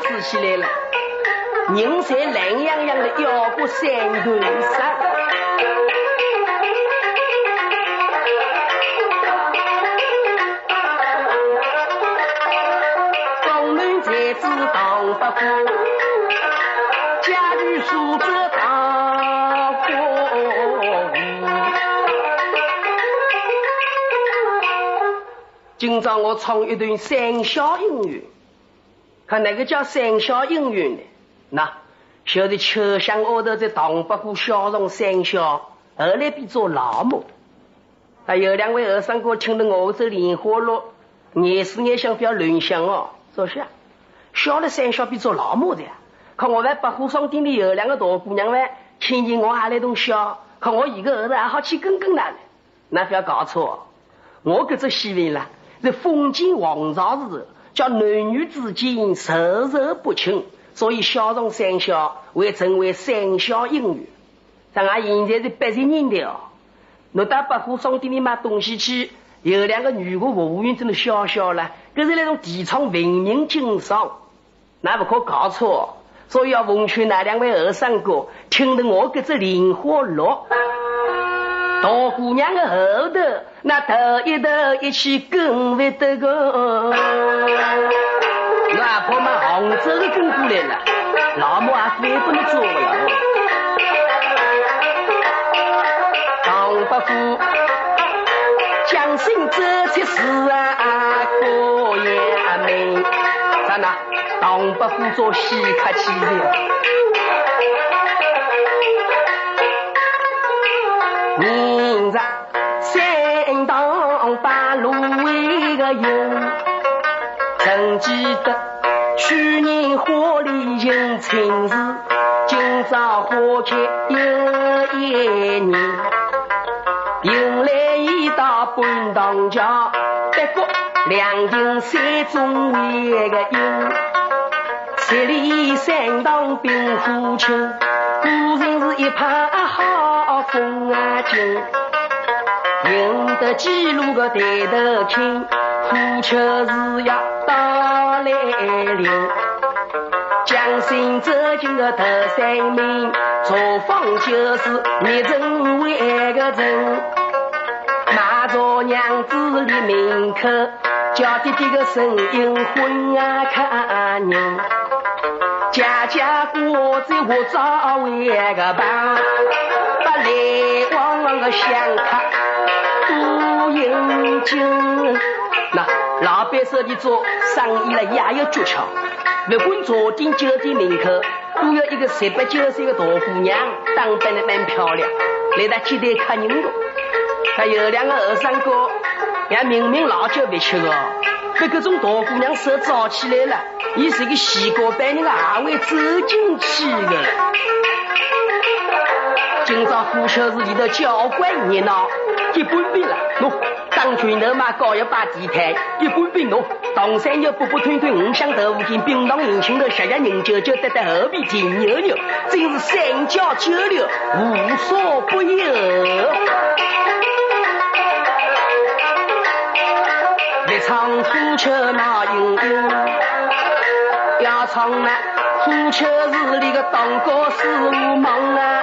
暖风吹起来了，人才懒洋洋的要过三段山头上。家里数着大货今朝我唱一段三笑音乐，看哪个叫三笑音乐呢？那晓得秋香屋头在唐伯虎笑容三笑，后来变做老母。还有两位和尚哥听了我这莲花落，眼是眼想不要乱想哦，坐下。笑了三笑，比做老母的。看我在百货商店里有两个大姑娘嘞，听见我还来动笑，看我一个儿子还好去跟跟他嘞。那不要搞错，我这只戏文啦，是封建王朝时候，叫男女之间授受不亲，所以笑容三笑会成为三笑英语。咱俺现在是八十年代哦，侬到百货商店里买东西去，有两个女的服务员在那笑笑了。这是那种提倡文明经商，那不可搞错。所以要奉劝那两位二三哥，听得我这只莲花落，大姑娘的后头，那头一头一起跟不得个。哪怕嘛杭州的跟过来了，老母还非不能做了。唐伯虎将心走出事啊！唐伯虎做戏客去了，明日三当八路为个用，曾记得去年花里迎春时，今朝花开又一年，迎来一道半当家，不过两亭山中为个用。千里山当冰火秋，古人是一派好风啊劲，赢得几路个抬头听，火秋是要到来临。江心走进个头三名，茶坊就是灭人为个人，马着娘子立门口，叫爹爹个声音昏啊看人。家家过在我早为个伴，不来往个香客那老板手里做生意了也有诀窍，不管茶店酒店门口，都有一个十八九岁的大姑娘，打扮的蛮漂亮，来到接待客人的。还有两个二三哥，也明明老酒不吃的。被各种大姑娘手抓起来了，伊是个西瓜般的还会走进去的。今朝虎丘市里头交关热闹，一般般了。喏，当拳头嘛，高要摆地摊，一般般喏。唐山牛补补推推，五香豆腐干，冰糖银杏头，十家人酒酒，得得后边甜牛牛，真是三教九流，无所不有。唱虎丘闹盈盈，要唱那虎丘市里个当家师傅忙啊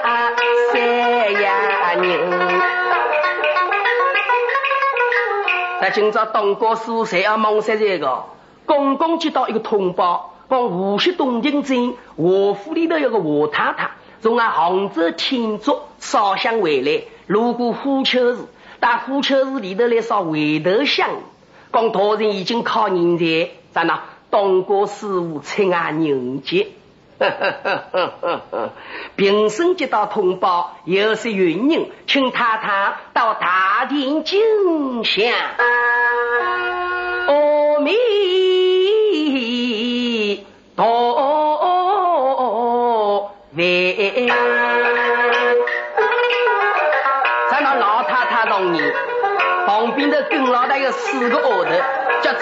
今朝当家师傅谁要忙三这个？刚刚接到一个通报，讲无锡东京镇华府里头有个华太太从俺杭州天竺烧香回来，路过虎丘市，到虎丘市里头来烧回头香。讲大人已经靠人才，咋那当过师傅亲俺人杰，平生接到通报，有些原因，请太太到大殿敬香。阿弥陀佛，咱那老太太同意。旁边的跟老大有四个丫头，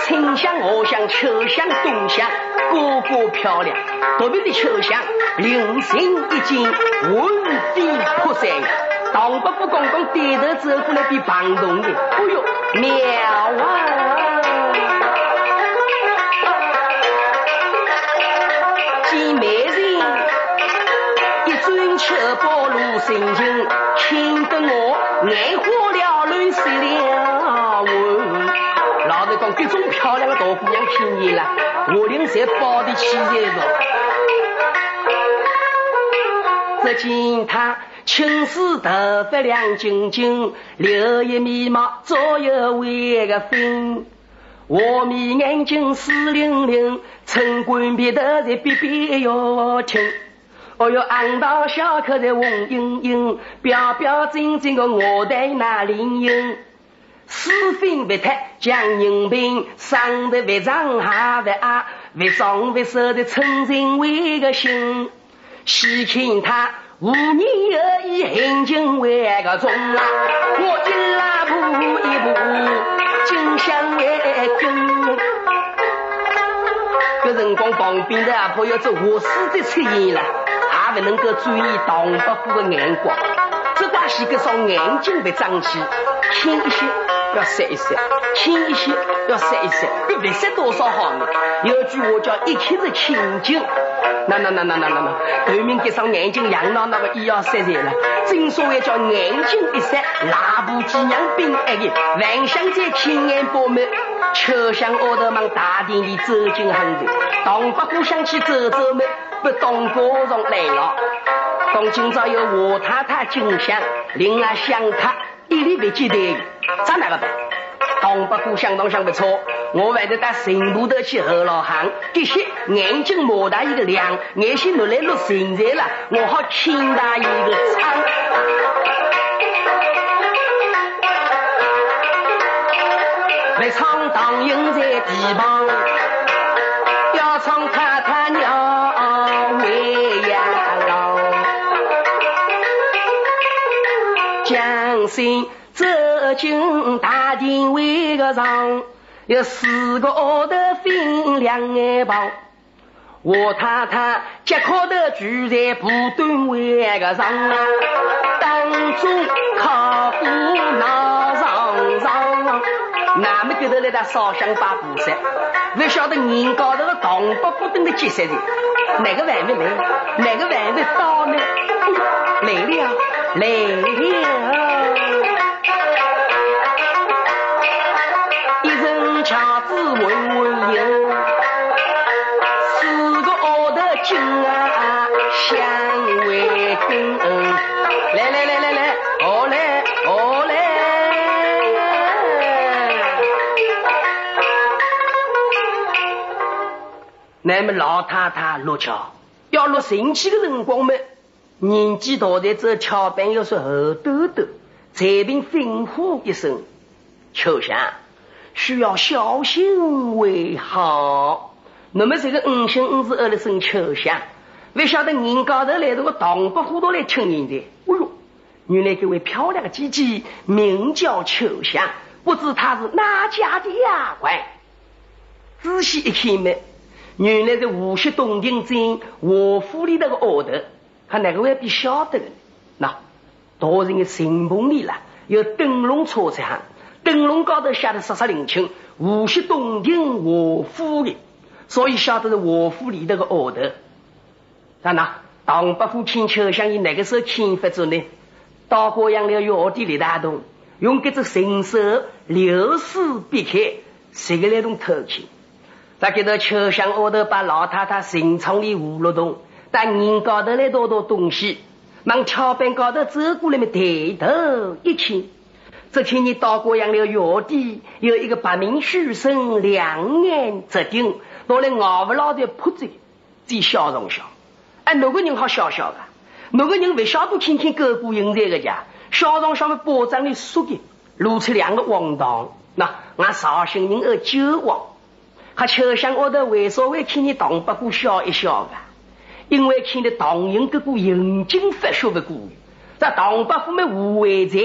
春香、荷香、秋香、冬香，个个漂亮。特别的秋香，流星一金，文飞泼闪。唐伯虎公公低头走过来，比旁动的，哎呦，妙啊！见美人，一尊秋波露神情，听得我眼花缭乱，失了魂。老实讲，这种漂亮的大姑娘听见了，我领才抱的起来着。只见她。青丝头发亮晶晶，柳叶眉毛左右为个分，画眉眼睛水灵灵，春冠鼻头在边边哟听。哦哟，昂道小口在红盈盈，标标准准个我在那林英。四分不太将人品，上得不上下不矮，不上不瘦的春人为个心，细看他。五年而已，行进为个重啊！我一拉步一步，金香为根。搿辰光旁边的阿婆要做卧室的出现了，也不能够注意唐伯虎的眼光。这把戏个双眼睛别张起，轻一些要塞一塞，轻一些要塞一塞，别别塞多少好呢？有句话叫一开始清净。那那那那那那那，后面这双眼睛养到那个医药塞塞了。正所谓叫眼睛一塞，拉不几娘兵哎个，万象在青眼饱满，秋香奥特曼大殿里走进很多，唐伯虎想去走走嘛，不当高上来了。当今朝有我太太进香，另外香客一律不接待，咋那个办？唐伯虎相当相不错，我还得带神捕头去后老汉，这些眼睛莫大一个亮，眼睛落来落神在了，我好亲他一个唱。来唱当营在地旁，大厅为个上，有四个奥头分两眼旁。我太太脚靠头住在布墩为个上，当中靠夫闹上上。那么给头来打烧香拜菩萨，不晓得人高头个唐伯虎等的几十人，哪个还没来？哪个还没到呢？来了，来了。那么老太太落桥，要落神气的辰光么？年纪大的这桥板要说后抖抖，才凭吩咐一声，秋香。需要小心为好。那么这个五星五字二的声秋香，不晓得人高头来这个唐伯虎都来听人的。哎呦，原来这位漂亮的姐姐名叫秋香，不知她是哪家的丫鬟。仔细一看嘛，原来是无锡东京镇华府里那个丫头，他哪个会比晓得的？那大人的神棚里了，有灯笼车行。灯笼高头写的十十灵清，无锡东京华府的，所以晓得是华府里头个丫头。看那唐伯虎请秋香，以哪个时候请发走呢？到过阳了药店里打动，用这只神手流丝避开，谁个来动偷情？他给到秋香奥头把老太太神床里糊了动，但人高头来多多东西，往桥板高头走过来么？抬头一看。只听你到过样了药店，有一个白面书生，两眼直盯，拿来熬不老的铺子，在笑容笑。哎，哪个人好笑笑的？哪个人不晓得听听哥哥应在个家？笑容上面包装的书的，露出两个王堂。那俺绍兴人而酒王，还秋香我的为啥会看你唐伯虎笑一笑的？因为看的唐寅哥哥眼睛发说的故事，这唐伯虎们无为在。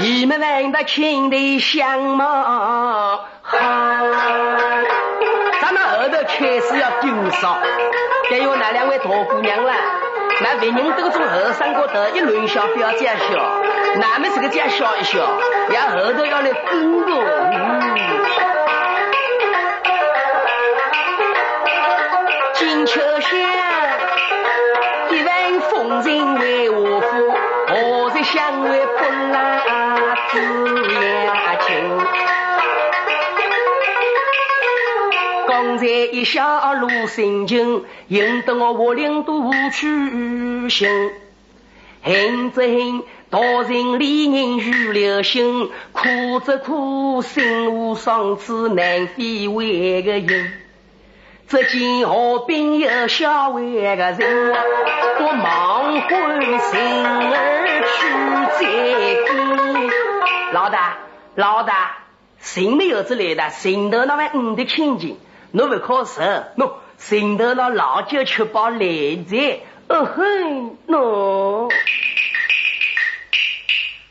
你们问的亲的相貌，咱们后头开始要丢少，该有那两位大姑娘了。那别人都从后山高头一轮笑不要介绍，那们这个介绍一笑，要后头要来跟个。刚才一小路心情，引得我我领都去行。恨则恨，大人理人如流星，苦则苦，心无双子难飞为个人。只见河边有小位个人，我忙唤心儿去接见。老大，老大，心没有之类的，心头那位五的亲戚，侬不可受，喏，心头了老酒吃饱来在，哦哼，喏。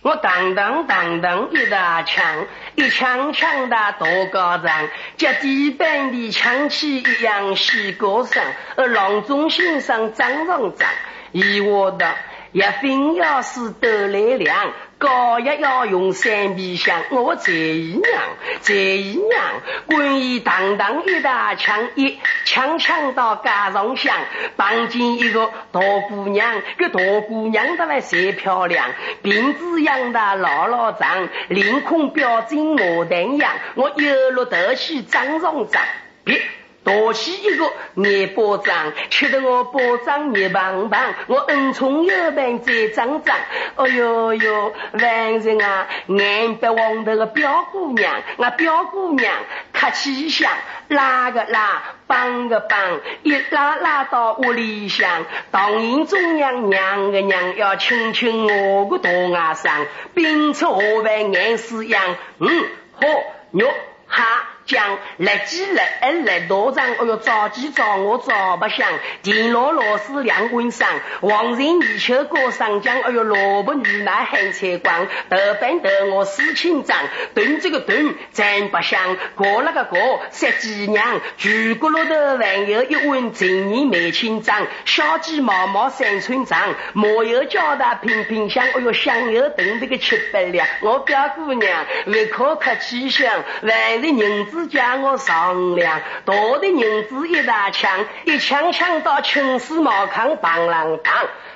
我当当当当一大枪，一枪枪打大高丈，脚底板的枪器一样细高上，而郎中先生张上张，以我的一分要是得来量。高也要用三皮箱，我贼姨娘，贼姨娘，滚一当当一大枪，一枪枪到街上响，碰见一个大姑娘，个大姑娘的来最漂亮，辫子养的老老长，脸孔标准牡丹样，我一路头去张上张，别。多起一个眼巴掌，吃得我巴掌眼棒棒，我恩宠有伴再张张。哎呦呦，万人啊，眼白望头个表姑娘，我表姑娘客气相，拉个拉，帮个帮，一拉拉到屋里向，当营中央娘个娘要亲亲我个大外甥，并出河湾眼屎样，嗯，好肉哈。讲来几来哎来道长，哎哟着急找我找不响，田螺老师两棍上，黄人泥鳅过上江，哎哟萝卜女奶很菜光，豆瓣豆我四清长，炖这个炖真不香，过了个过十几娘，全锅落头还有一碗陈年梅清章，小鸡毛毛三寸长，麻油浇的平平香，哎哟香油炖这个七八两，我表姑娘胃口可气香，万是人。只叫我商量，大的银子一大枪，一枪枪到青丝毛糠棒啷当，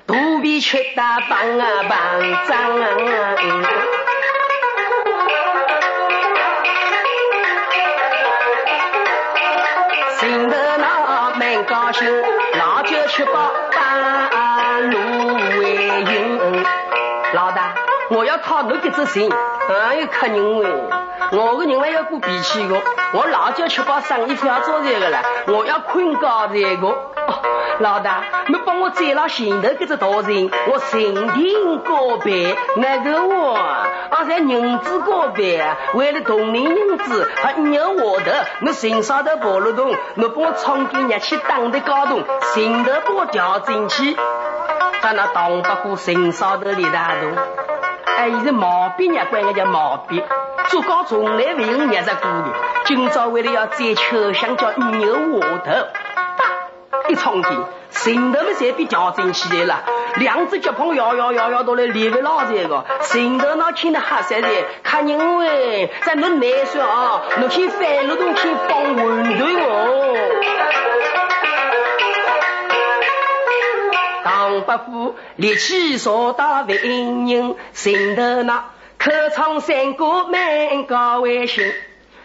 肚皮吃大棒啊棒脏啊！心头那蛮高兴，老酒吃饱半路为营。老大，我要讨你这只心，还有客人喂。我个人还要过脾气个，我老叫吃饱生意不要做这个了，我要困觉这个。老大，你帮我摘了前头这只大人，我神庭告别。那个我，啊在银子告别，为了同龄银子，还牛我的，你身上的跑路洞，你帮我冲进热气打的高洞，心头帮我调整去，在那挡不过身上的李大洞。哎，是毛病呀，管个叫毛笔。做高从来不用捏着锅的，今朝为了要摘秋香，叫牛窝头，一冲进，心头们侪被调整起来了，两只脚碰摇摇摇摇到来立不牢这个，心头那听得吓死人，看因为在那难说啊，那去翻路都去放馄饨哦。唐伯虎力气说大为人，心头那。可唱山歌满高为心，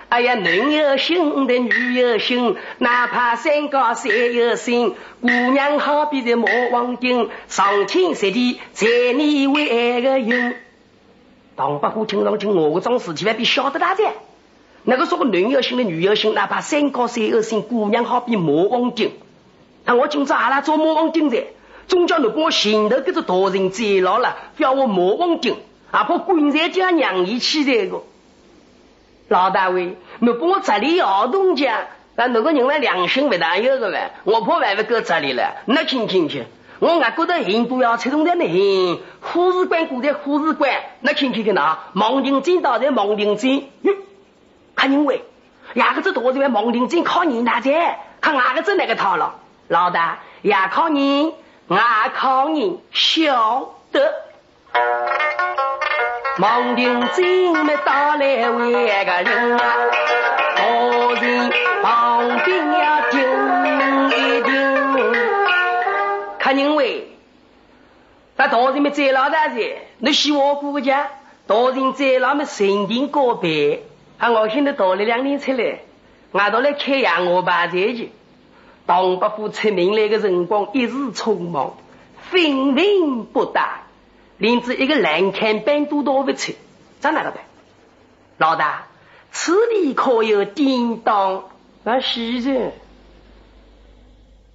哎呀，男有心的女有心，哪怕山高山有心，姑娘好比在魔王顶，上天下地在你为个用。唐伯虎听上去我个种事情还比晓得大些。那个说个男有心的女有心，哪怕山高山有心，姑娘好比魔王顶。那我今朝阿拉做魔王顶在，总叫你把我前头这个大人摘牢了，叫我魔王顶。阿婆棺材叫娘姨起这个，老大位，你帮我这里要东家，但那个人呢良心不大有个呗，我怕万不搁这里了，那听听去，我俺觉得人不要吃东在那，护士官过在护士官，那听听去哪？盲人进到在盲人进，哟，看因为牙个子多这边蒙定真靠你大姐，看哪个子那个套了？老大，牙靠你，牙靠你，晓得。蒙定真没打来为个人啊，大人旁边要听一听。看人为，那大人们在老大姐，你洗我姑家，大人在那么神经告白。啊！我现在多了两年出来，俺都来开养我爸在去。当伯父出名来的辰光，一时匆忙，分文不大，连子一个栏杆板都倒不出，咋哪个办？老大，此地可有叮当？那，是的。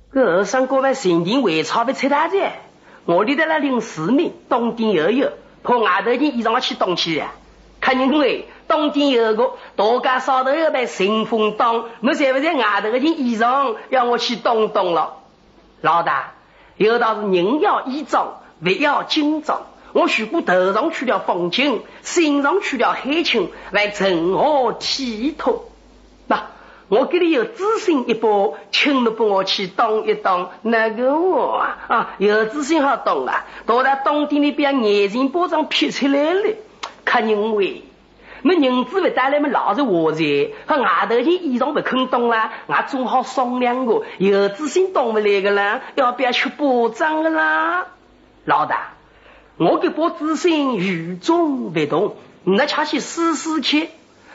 个二上哥外神经胃差不出大子，我里头那领四名，东顶又有，破外头人衣裳去动起呀？看你为。冬天有个大家烧头要被神风挡，我在不在外头的件衣裳要我去动动了？老大，有道是人要衣装，物要精装。我如果头上去了风景，身上去了黑青，来成何体统？那我给你有自信一把，请你帮我去挡一挡那个我啊，有自信好动了。到了冬天里边，眼睛包装撇出来了，看人为。那银子不带来么老是活在，和外头件衣裳不肯动啦，我总好商量个，有自信动不来个啦，要不要去保障个啦？老大，我给保自信与众不同，那恰去试试去。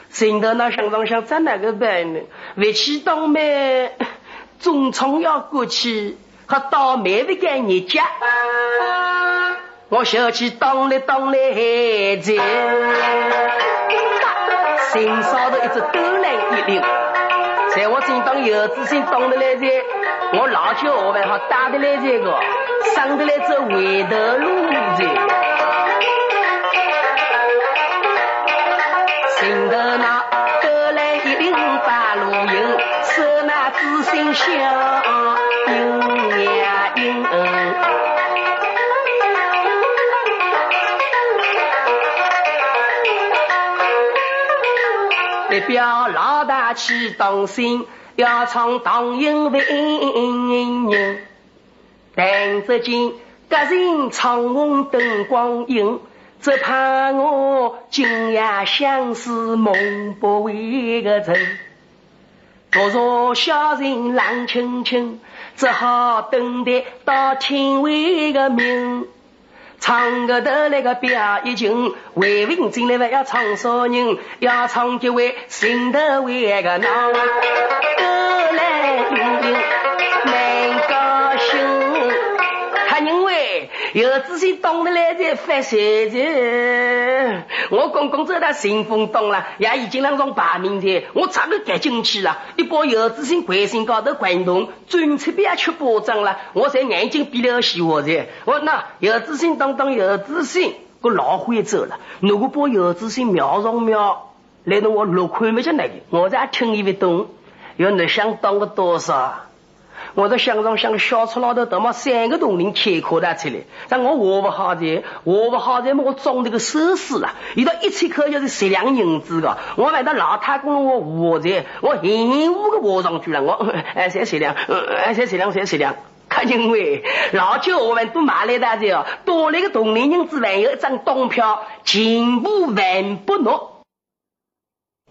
寻到那想上想在哪个办呢？回去当咩？总从要过去，和倒霉不干你家。我小气当来当来还在。心上头一直抖来一溜，在我正当有自信动得来在，我老舅我还好打得来这个，上得来走回头路子，表老大去当心，要唱当英为人。但只见各人唱红灯光影，只怕我今夜相思梦不回个人。多少小人冷清清，只好等待到天未个明。唱个的那个表一群，为民进来不要唱啥人？要唱几位心头为个闹，歌来有自信懂得来才发财的。我刚刚走到新丰东了，也已经让上排名的，我早就赶进去了。一把有自信关心高头滚动，准出边去保障了。我才眼睛闭了洗我的。我那有自信当当有自信，我老会走了。如果把有自信瞄上瞄，来到我六块没就那个，我再听一不懂，要你想当个多少？我在想上想小车老头，他妈三个铜铃开口的出来，但我活不好在，活不好在么？我装这个首饰啊，一到一千块就是十两银子的，我买到老太公我活在，我嫌五个活上去了，我 哎三十两，哎三十两三十两，可因为老九我们都买来大哦，多了个铜铃银子，还有一张东票，全部万不诺。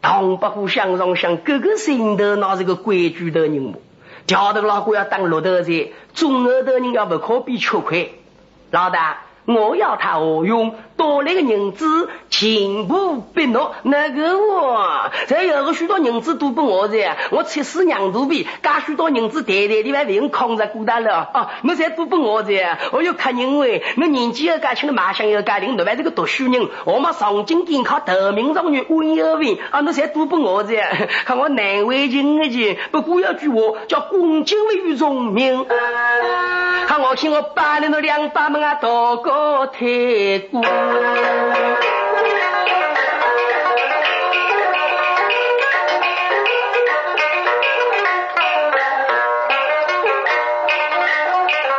唐伯虎相上想，个个心头那是个规矩的人物。桥头老虎要当骆驼子，中耳的人要不可比吃亏。老大，我要他何用？多来个银子，全部给侬那个我。再有个许多银子都给我的，我七死娘肚皮，加许多银子袋袋里边不用空着孤单了啊！侬才都给我的，我要看人为，我年纪要加轻了，马上要加龄，另外这个读书人，我们上进健康，头名状元，温有为啊！侬才都给我的，看我难为情的去。不过有句话叫“恭敬为于聪明”，看我听我把你那两把门啊，大高太过。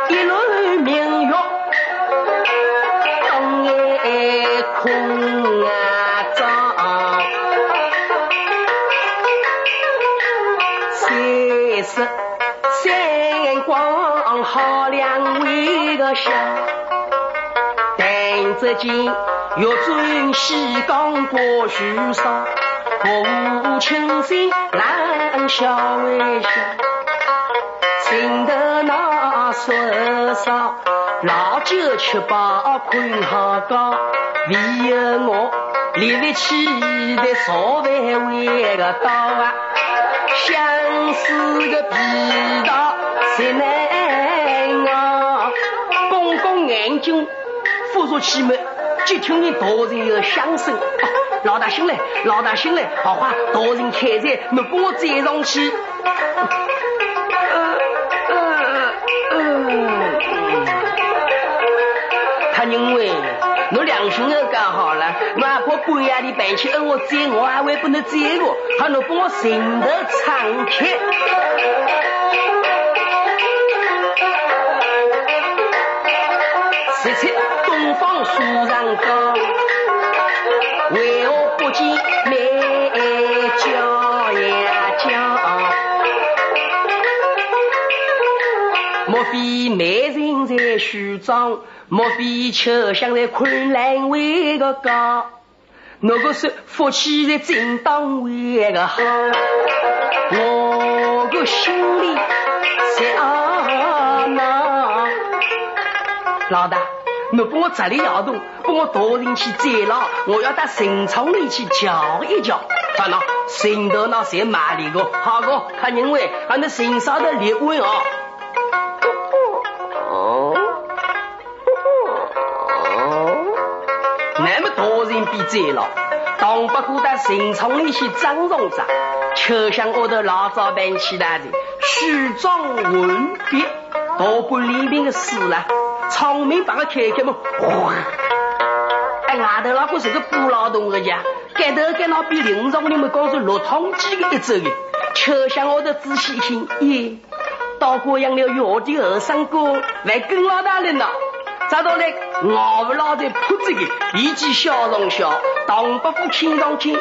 一轮明月东夜空照，解释，三光好两位个笑，只见玉尊西江过须上，国务青山冷笑微笑，心头那说少，老酒吃饱困好觉，唯有我立不起的烧饭为个刀啊！相思的皮道谁难熬？公公眼睛复出气门，就听见大人有响声。老大醒来，老大醒来，好话大人开在，你帮我载上去。他认为。我良心都讲好了，哪怕半夜里半去摁我载，我还会不能载我，还能帮我心头敞开。人在梳妆？莫非秋香在昆仑为个高？那个是福气在正当为个好？我个心里想呐，老大，你帮我这里摇动，帮我大人去载牢，我要到神仓里去瞧一瞧。看呐，神头那谁买的个？好个，看认为俺那身上的裂纹啊。比贼了，当不过在城窗里去张容着，就像我的老早办起来的，虚装文笔，大官里面的事了，窗门把我开开嘛，哗！哎，外头那个是个不劳动的家，盖头盖那比林中你们告诉落汤鸡的一走的，就像我的仔细听，耶，到过养了药的二三哥来跟老大人了。找到来，我不老在铺子里，一起笑容笑，当伯父听上听，哎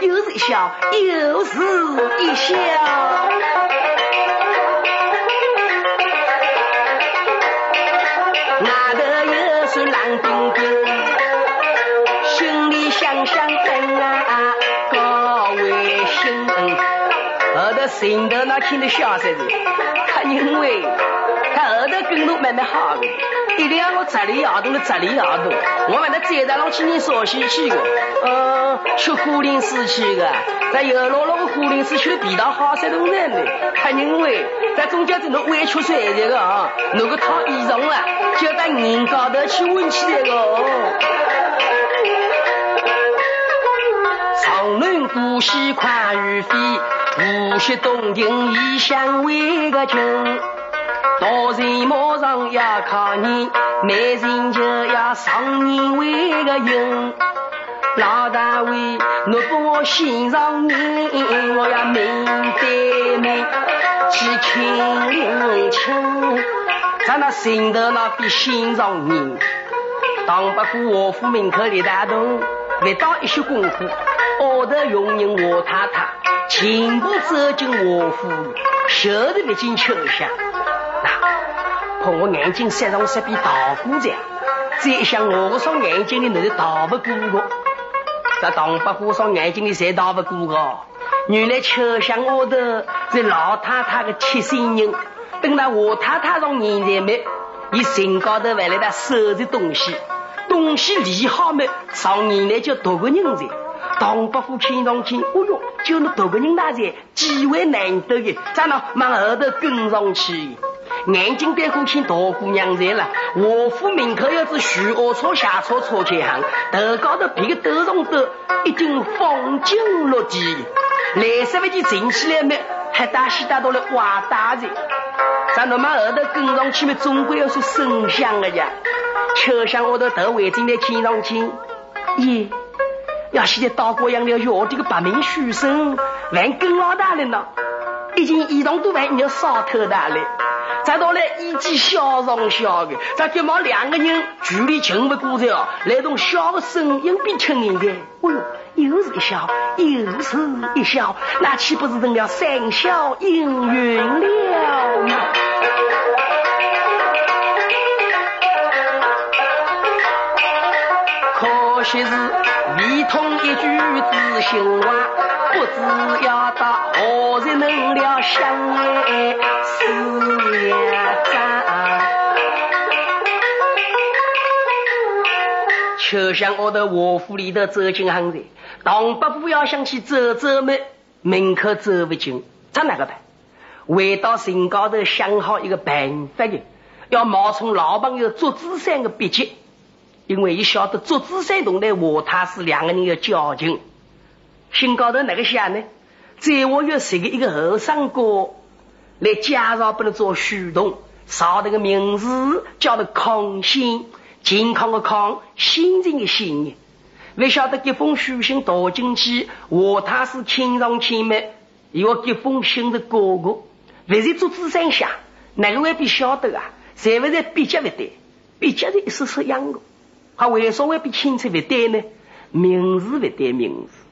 呦，又是一笑，又是一笑。外头又是冷冰冰，心里想想真啊，高为心。后头心头那听得笑死的，他因为头跟路慢慢好的。一定要我这里摇动的这里摇动，我们在街道上去人烧西去的，嗯，去虎林寺去的，在油老老的虎林寺去的地道好些东人呢。他认为在中间这种委屈水的个啊，那个套衣裳了，就在人高头去问起来个。长论古稀宽于飞，无锡洞庭异乡为个情。大人马上要靠你，没人就要上你为个用。老大为，你帮我心上人，我要面对面去亲亲。在那心头那比心上人，当不过我府门口的大洞，没到一些功夫，下头佣人我太太全部走进我府，袖子没进秋香。看我眼睛塞上十比大姑子，再想我的双眼睛里那是逃不过的，这唐伯虎双眼睛里谁逃不过的？原来秋香窝头是老太太的贴身人，等到我太太上年才没，以身高头还来他收拾东西，东西理好没，上年来就多个人才。唐伯虎看上去，哦哟，就那多个人那才机会难得的，咱那往后头跟上去。眼睛对虎看大姑娘在了，华府门口有只徐二草下车车前行，头高头别个斗上斗，一顶风景落地，来十万件撑起来没，还大西大到了挖大人，咱那么后头跟上去嘛，总归要说声响的呀。秋香我的头围正在看上去，咦，要现在到过养了要这个白面书生，还跟老大人了，一件衣裳都还要少偷大了。再到来，一起笑上笑的，再急忙两个人距离近不过的哦，那种笑的声音比亲人的，哎呦，又是一笑，又是一笑，那岂不是成了三笑应云了吗？可惜是未通一句知心话，不知要到何时能了相爱思呀长。就像我的卧府里头走进行人，唐伯虎要想去走走门，门口走不进，咋哪个办？回到城高头想好一个办法的，要冒充老朋友祝子山的笔迹，因为伊晓得祝子山同的华太师两个人有交情，心高头哪个想呢？在我有谁个一个后生哥来介绍不能做虚动，上那个名字叫做康熙。健康的康，心情的心。不晓得这封书信读进去，我他是亲上亲妹？有这封信的哥哥，不是做纸上下，哪个未必晓得啊？是不是笔迹不对？笔迹的意思是样的，他为什么会比亲戚不对呢？名字不对名字，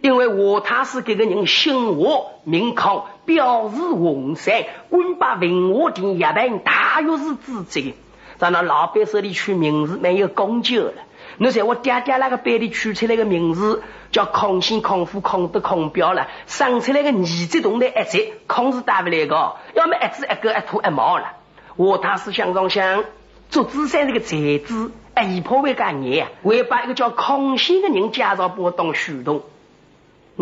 因为我他是这个人姓我名康，表示洪山，官把文化厅一般大约是自己。在那老板手里取名字没有讲究了。你在我爹爹那个班里取出来个名字叫空心空腹空的空标了，生出来个儿子同的一子，孔是打不来个，要么一子一个一土一毛了。我他是想中想做资山这个才子，哎，一破为干孽，会把一个叫空心的人介绍给我当书童。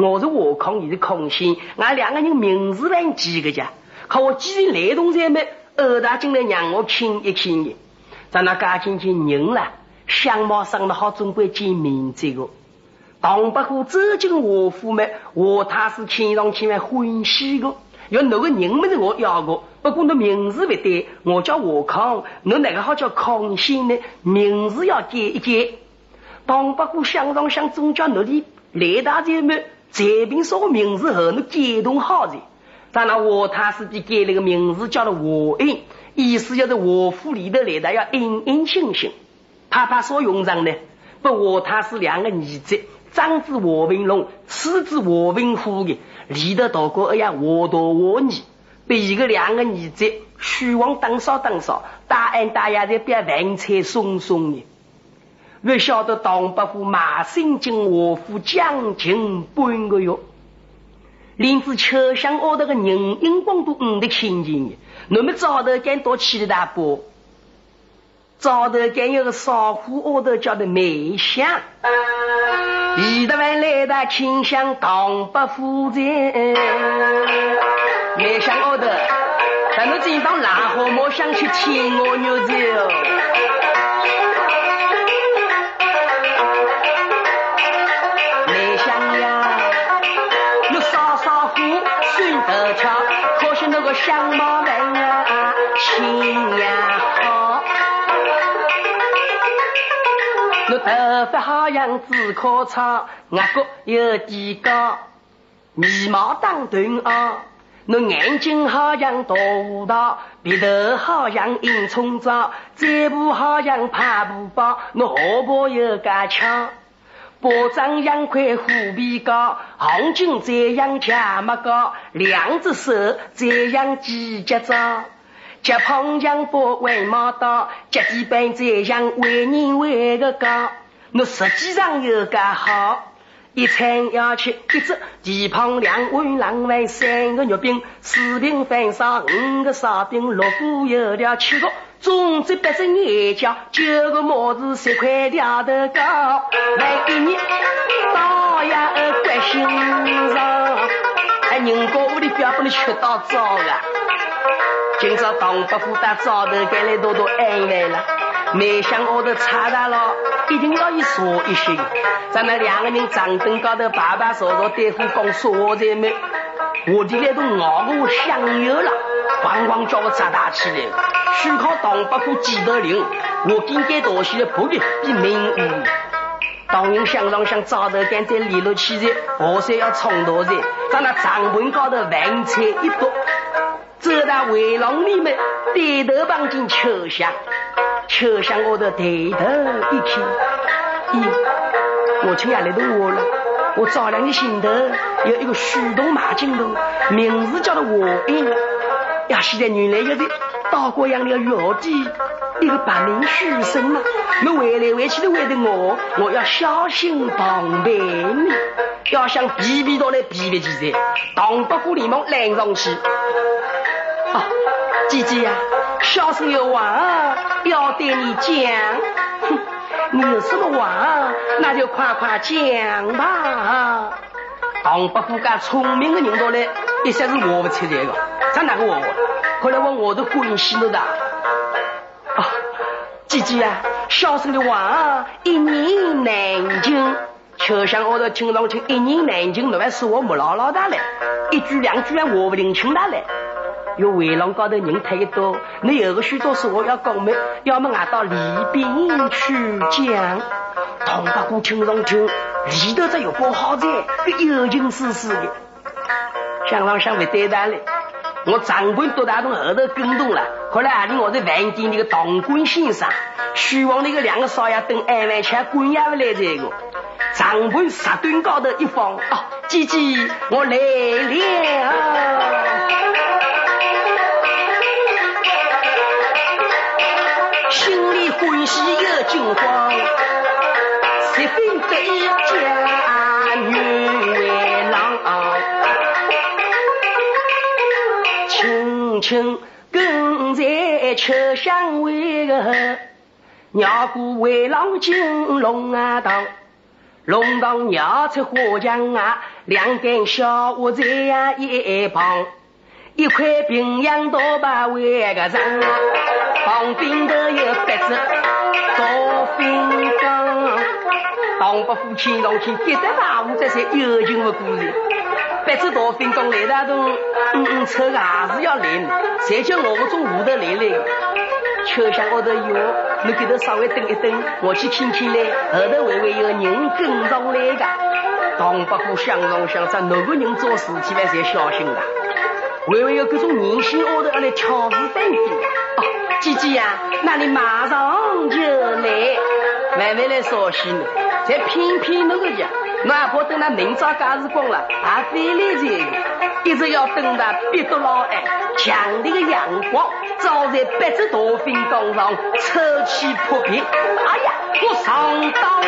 我是我空，你是空心，俺两个人名字来记个家，可我既然来动在没，二大进来让我亲一亲你。在那家进去人了，相貌生得好，总归见面这个。唐伯虎走进我府门，我他是亲上去蛮欢喜的。要那个人没是我要的，不过那名字不对，我叫我康，那哪个好叫康熙呢？名字要改一改。唐伯虎想上想，总叫那里雷大姐们这边说个名字后，你改动好的。在那我他是的改了个名字，叫做我英。意思就是卧府里头来的要隐隐清醒，怕怕说用上呢。不我他是两个儿子，长子卧文龙，次子卧文虎的，里头大过哎呀卧大卧二，被一个两个儿子虚妄当少当少，大恩大爷在边饭菜送送的。不晓得唐伯虎马上进卧府将近半个月，连子秋香얻得个人荧光都五的亲近的。我们早头间多起的大波，早头间有个少妇窝头叫的梅香，一的晚来的清香唐伯虎在，梅香窝头，咱们今当腊河莫想去牵我牛子哟，我头发好像紫棵草，额角有点高，眉毛当短哦。我眼睛好像大胡桃，鼻头好像银葱枣，嘴巴好像排布包，我下巴有个翘，巴掌像块虎皮膏，红巾这样夹么高，两只手这样几节枣。脚碰墙不为毛刀，脚底板再像万人为个高。我实际上有个好，一餐要吃一只蹄膀，两碗冷饭，三个肉饼，四瓶饭烧，五个烧饼，六个油条，七个粽子，八只眼饺，九个帽子，十块条头糕。来一年到呀关心上，哎，人家屋里不要不能吃到早啊。今朝唐伯虎打早头赶来多多安慰了，没想我的差大了，一定要一说一些。咱那两个人长凳高头排排坐坐，对付讲说话在没？我的那都熬我香油了，咣咣叫我砸大起来。虚靠唐伯虎记得灵，我应该多些不的比明武。当人想上想早头赶在里头起来，河山要冲多些，在那帐篷高头饭菜一多。走到围廊里面，低头望进秋香，秋香我的抬头一看，咦，我亲眼来到我了，我照亮的心头有一个虚动马金洞，名字叫做我英。呀，现在原来就是道过养的药地，一个白名书生嘛。我回来回去的为的我，我要小心防备你。要想避避到来皮皮起噻，唐伯虎连忙拦上去。啊，姐姐呀，小生有话要对你讲。哼，你有什么话，那就快快讲吧。唐伯虎家聪明的人到来，一下子我不出这个，咱哪个我？后来我我都关心了的。啊，姐姐呀，小生的话一言难尽。车厢我头听上去一言难尽，那还是我木唠唠的嘞，一句两句还我不领情的嘞。有围廊高头人太多，你有个许多事我要讲没，要么俺到里边去讲。唐伯虎听上去里头这有包好在，有情丝丝的。想上想不对的嘞，我长官多大从后头跟动了，后来俺我在饭店那个当官先生，希望那个两个少爷等二万钱管也不来这个。长官石墩高头一放，哦，姐姐我来了，喜又惊慌，十分得意家女为郎，轻轻跟在车厢尾个，绕过围廊进龙啊堂。龙堂舀出花浆啊，两根小娃在呀一旁，一块平阳刀把围个上，旁边的有白子刀 fin 刚，唐伯虎亲上去，一得大武这些有情的故事，白子刀 fin 刚来大东，嗯嗯，抽还是要来，谁叫我从屋头来来。车厢高头有，你给他稍微等一等，我去听听嘞。后头会不会有人跟上来的？唐伯虎想上想着，哪个人做事千万要小心的。会不会有各种年轻丫头来挑事等的？姐姐呀，那你马上就来，慢慢来烧心呢。再偏偏那个讲，哪怕等那明朝假日光了，还非来这，一直要等到鼻都老哎，强烈的阳光。照在八只大 fin 缸上，臭气扑鼻。哎呀，我上当了！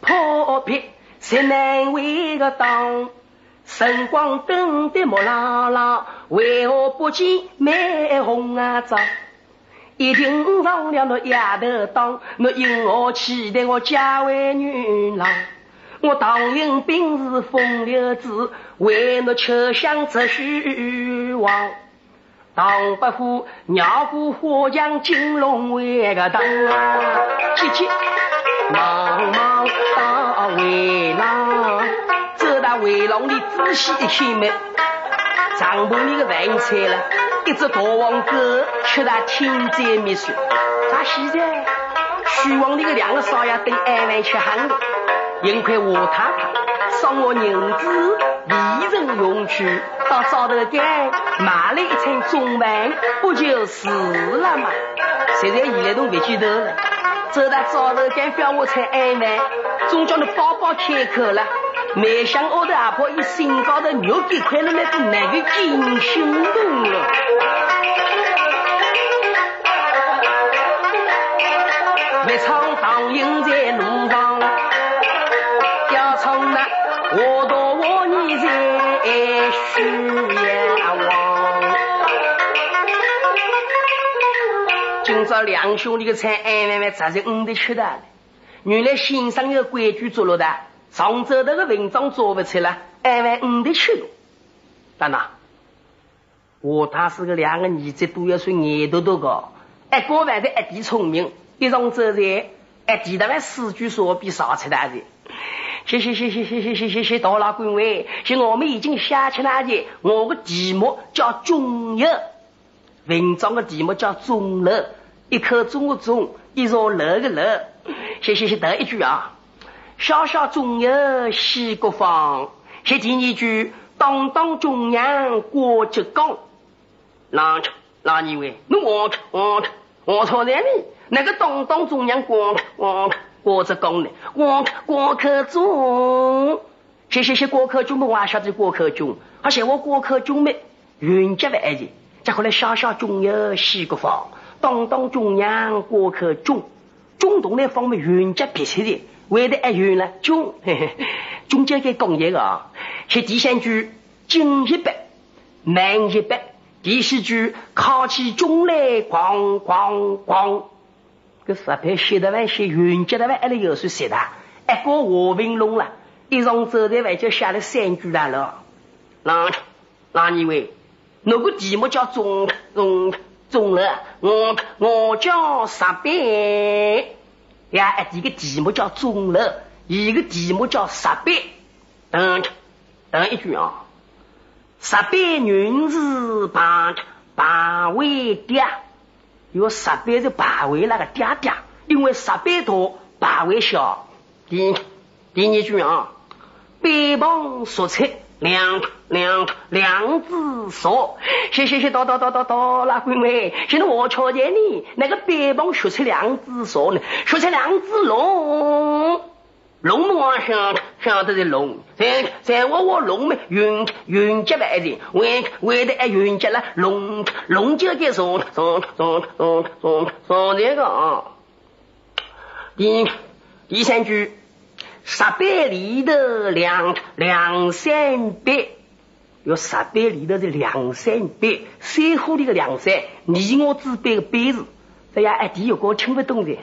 破壁谁难为个当晨光等的木朗朗为何不见美红啊？照一定让了那丫头当那因何期待我嫁为女郎。我唐人兵是风流子为了秋香则虚妄。唐伯虎绕过花墙金龙为个当啊。切切围廊。走到围廊里仔细一看没，帐篷里的饭菜了，一只大黄狗吃得天灾灭水。咋现在？徐王里的两个少爷等二万吃汉的，因块我太太送我银子，利人用去，到灶头间买了一餐中饭，不就是了吗？现在伊来都别记得了，走到早头间表我才二万，总叫你宝宝开口了。没想我的阿婆一身高头肉给块了，那个那个惊心动了。一场当营在路两兄弟的菜，哎慢慢咋是五的吃的？原来先生有规矩做了的。上周那个文章做不出来，二万五的去。等等，我他是个两个儿子都要算眼都多高，一个万的一点聪明，一上走在，一点的万四句说比啥吃大的。谢谢谢谢谢谢谢谢谢大老官位，现我们已经写起来的，我的题目叫中药，文章的题目叫钟楼，一颗钟的钟，一座楼的楼。谢谢谢第一句啊。小小中有西国方。写第二句，当当中央过浙江。哪哪一位？那我我我错在你那个当当中央过过过浙江呢？过过客中。谢谢谢过客中的我晓得过客中，还写我过客中的云集外的，再后来小小中有西国方。当当中央过客中，中东那方面云集别切的，为的爱云了中，中间给工业个啊，是第三句进一百，慢一百，第四句考起中来咣咣咣，这十排写的完写云集的完，还得有谁写的？一个和平龙了，一上走在外就写了三句来了，那那你为那个题目叫中中。中了，我我叫十倍呀！一个题目叫中了，一个题目叫十倍。等等一句啊，十倍女子把把位爹，有十倍是把位那个爹爹，因为十倍多，把位小。第第二句啊，北方说菜。两两两只手，谢谢谢，叨叨叨叨叨，那鬼妹，现在我瞧见你那个北方说出两只手呢，说出两只龙，龙我晓晓得的龙，在在我我龙么云云接来的，为为的哎云接了龙。龙就给说说说说说说这个啊，第第三句。十百里的两两三百，有石碑里头的两三百，山河里的两山，你我之辈的辈字，这样哎，第一个听不懂的。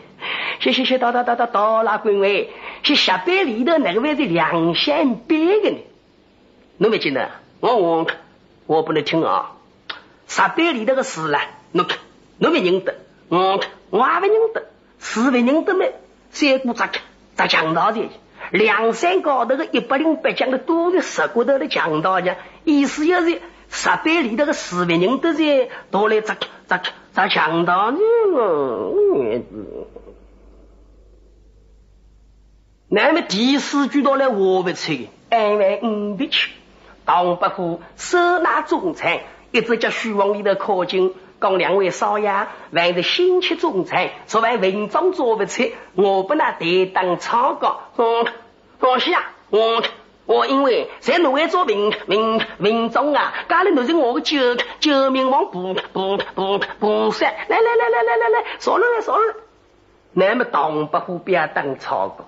谢谢谢，到到到到到拉归位，是石碑里头哪个位是两三百的呢？侬没记得？我我我不能听啊！石碑里头的事啦，侬看侬没认得，我我还不认得，是不认得没？三姑咋看咋讲到的？梁山高头的一百零八将的都是十骨头的强盗呢，意思要是石碑里头的四万人都在都来砸砸砸强盗呢。那么第四句到来我不出，安慰五的去，唐伯虎手拿中餐，一直叫徐王里头靠近。讲两位少爷，还是心切中餐，昨晚文章做不出，我不那得当草稿。嗯，放心啊，我我因为在挪威做文文文章啊，家里都是我的救救命王不不不不杀。来来来来来来来，说了来说了。那么唐伯虎不要当草稿，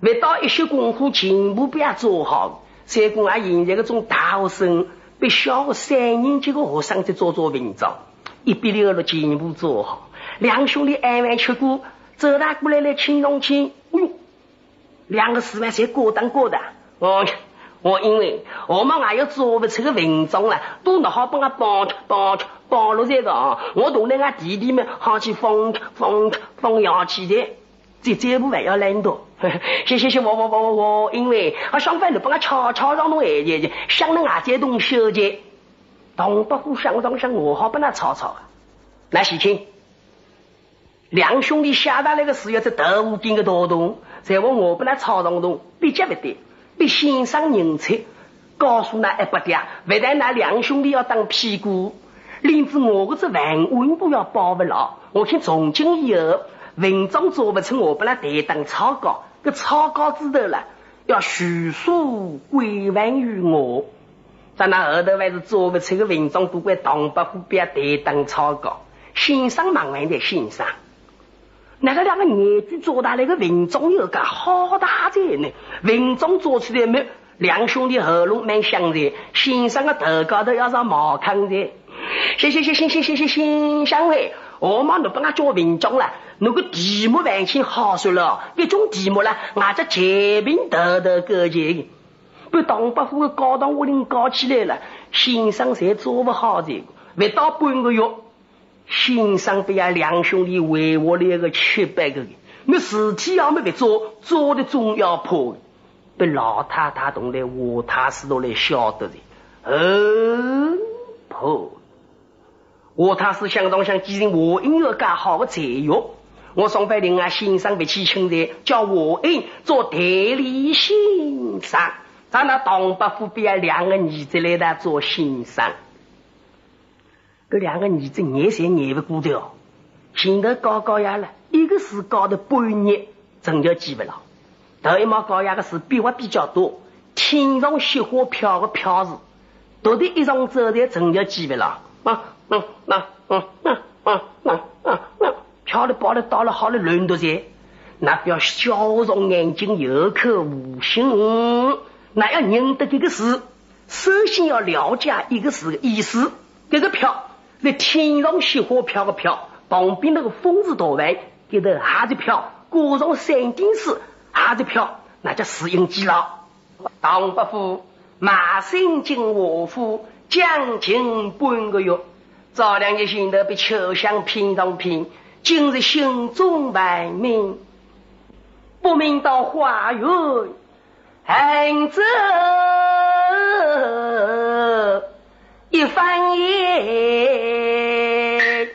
未到一些功夫全部不要做好。三公啊，现在这种大学生。被小三年级的学生在做做文章，一比六的全部做好。两兄弟挨完吃过，走大过来来亲上亲。哎呦，两个师范才过当过的。我我因为我们还要做不出个文章了，都那好帮我帮帮帮了这个啊！我同那个弟弟们好去放放放洋气的，这这部还要来多。谢谢谢我我我我我，因为我相反的帮我悄悄让侬爱姐姐，想那俺这东小姐，东北虎想上想我好帮他吵吵。来喜庆，两兄弟下达那个事要在头屋顶个打动，在我我帮他吵上动，比较不对，比先生人才，告诉那一百点，不但那两兄弟要当屁股，连子我个这万万不要包不牢。我看从今以后文章做不成，我不来代当草稿。个草稿子头了，要叙述归还于我。在那后头还是做不出个文章，都怪唐伯虎不要代当草稿。先生忙完的先生，那个两个年纪做大那个文章有个好大在呢。文章做出来没？两兄弟喉咙蛮响的，先生个头高头要上茅坑的。行行行行行行行行，相会。我妈都帮我教文章了，那个题目完全好说了，一种题目了，俺这前面头头个钱，被唐伯虎的高堂屋顶搞起来了，先生才做不好这个，不到半个月，先生被俺两兄弟围我了一个七百个人，那事体要没别做，做的总要破，被老太太同来我太师都来晓得的，嗯，破。我他是相当想继承我音乐家好的才学，我宋飞林啊，先生不去请的，叫我恩做代理先生，他那东北虎边两个儿子来哒做先生，搿两个儿子眼神眼勿顾掉，前头高高压了，一个是高头半日，成就记勿了。头一毛高压个是笔画比较多，天上雪花飘个飘字，读得一上走头成就记勿了。嗯嗯那嗯嗯嗯嗯嗯，飘了跑了到了好了轮渡谁？那要笑容眼睛有口无心。那要认得这个字，首先要了解一个字的意思。这个票，那天上雪花飘个飘，旁边那个风字多完，给头还在飘，过上山顶时还在飘，那叫适应记了。唐伯虎马上进卧府。将近半个月，早两日心头被秋香骗上骗，今日心中万明，不明到花园弹奏一番夜，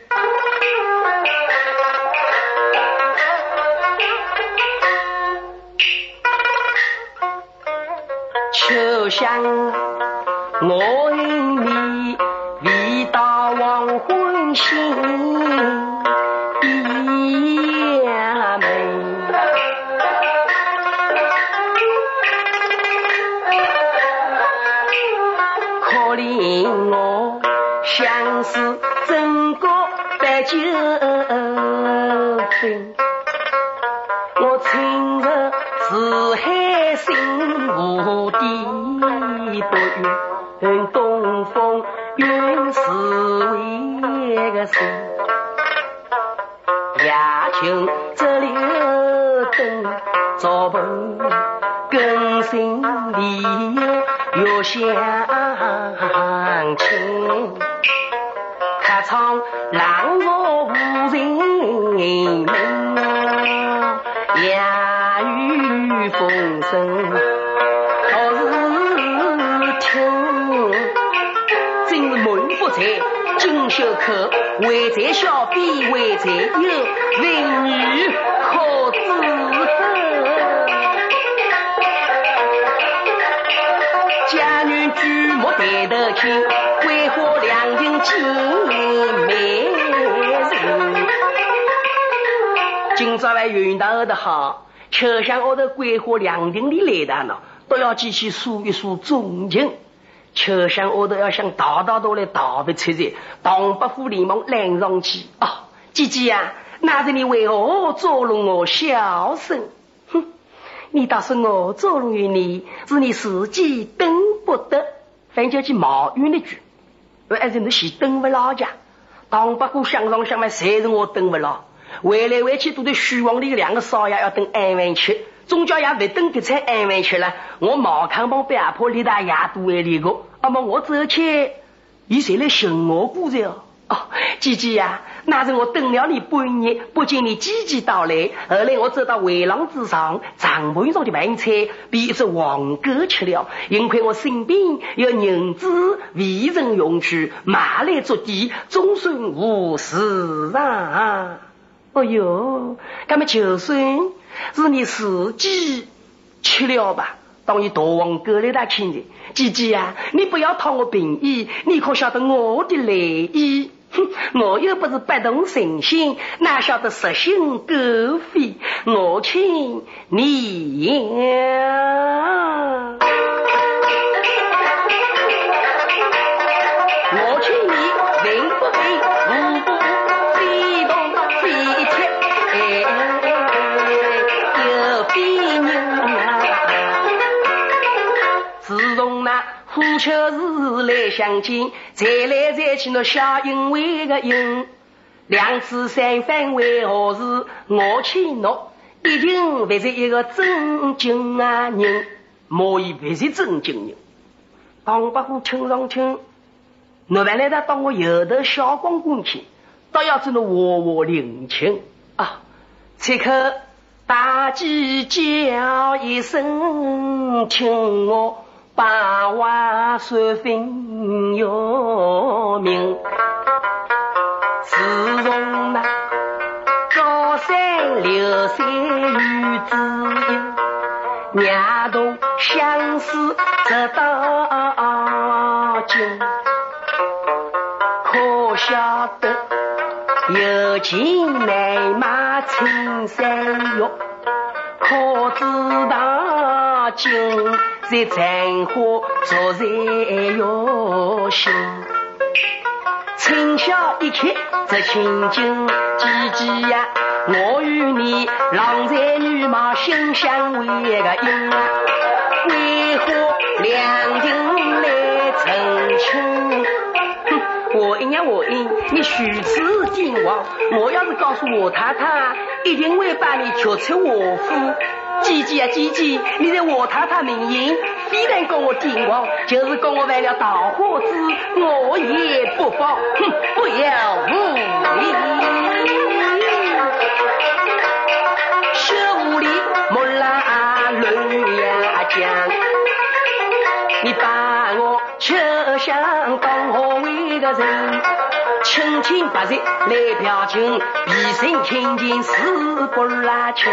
秋香我愿你回到黄昏。是为一个事也就只留灯照鹏跟心里有有相亲客唱郎中无人问为财小婢为财有，人女可知否？家女举目抬头看，桂花两人见美人。今朝来云大的好，秋香屋头桂花两亭里来的呢，都要记起数一数重情。秋香我都要想逃逃都来逃不出去，唐伯虎连忙拦上去。哦，姐姐啊，那是你为何捉弄我小生？哼，你倒是我捉弄于你，是你自己等不得。反叫去冒冤的句，还是你先等不牢家？唐伯虎想上想嘛，谁是我等不了？回来回去都在虚妄里两个少爷要等安稳去。总叫也不等这才安稳去了。我毛康帮被阿婆李大爷都为里个，那么我走去，你谁来寻我姑子哦？哦，姐姐呀，那是我等了你半年，不见你姐姐到来。后来我走到围廊之上，长盘上的饭菜被一只黄狗吃了。幸亏我身边有银子为人用去，买来做底，终算无事啊。哎呦，那么就算。是你自己吃了吧？当你大王哥来的亲戚，姐姐啊，你不要讨我便宜，你可晓得我的来意？哼，我又不是不动神心，哪晓得蛇心狗肺？我请你呀。虎丘日来相见，再来再去那小因为个因，两次三番为何事？我请侬一定不是一个正经啊人，莫以不是正经人。唐伯虎听上听，侬原来他当我有头小光棍去，倒要做那和和领情啊！此刻大鸡叫一声，听我。把娃收分要命，自从那高山流水遇知音，俩同相思直到今。可晓得有钱难买青山哟，可知道景。日残花昨日月心。春晓一刻这情景，姐姐呀，我与你郎才女貌，心相为个因，为何两情来成亲？我应呀我应，你虚此进王。我要是告诉我太太，一定会把你娶出我府。姐姐啊姐姐，你在我太太面前，非但跟我进王，就是跟我为了大花子，我也不放。哼，不要无礼。小屋里木兰论呀讲，你把我吃香当何为个人？清清白白来嫖情，一身清净是不拉情。